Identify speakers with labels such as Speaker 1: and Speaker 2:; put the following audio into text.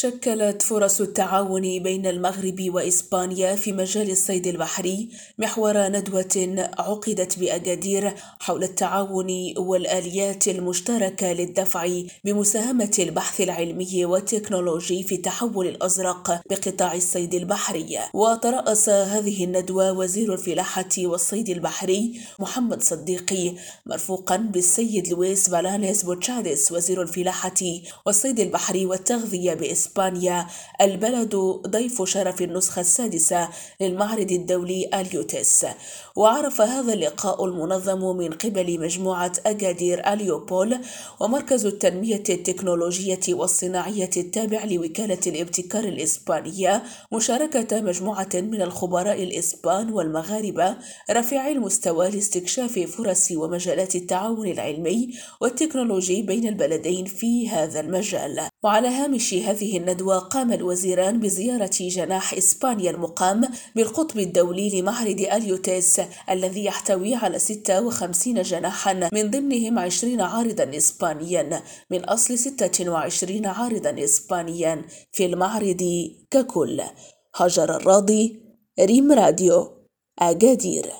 Speaker 1: شكلت فرص التعاون بين المغرب وإسبانيا في مجال الصيد البحري محور ندوة عقدت بأكادير حول التعاون والآليات المشتركة للدفع بمساهمة البحث العلمي والتكنولوجي في التحول الأزرق بقطاع الصيد البحري. وترأس هذه الندوة وزير الفلاحة والصيد البحري محمد صديقي مرفوقا بالسيد لويس بلاناس بوتشاديس وزير الفلاحة والصيد البحري والتغذية بإسبانيا. إسبانيا. البلد ضيف شرف النسخة السادسة للمعرض الدولي اليوتس وعرف هذا اللقاء المنظم من قبل مجموعة أكادير أليوبول ومركز التنمية التكنولوجية والصناعية التابع لوكالة الابتكار الإسبانية مشاركة مجموعة من الخبراء الإسبان والمغاربة رفيع المستوى لاستكشاف فرص ومجالات التعاون العلمي والتكنولوجي بين البلدين في هذا المجال. وعلى هامش هذه الندوة قام الوزيران بزيارة جناح إسبانيا المقام بالقطب الدولي لمعرض أليوتيس الذي يحتوي على 56 جناحا من ضمنهم 20 عارضا إسبانيا من أصل 26 عارضا إسبانيا في المعرض ككل. هجر الراضي ريم راديو أجادير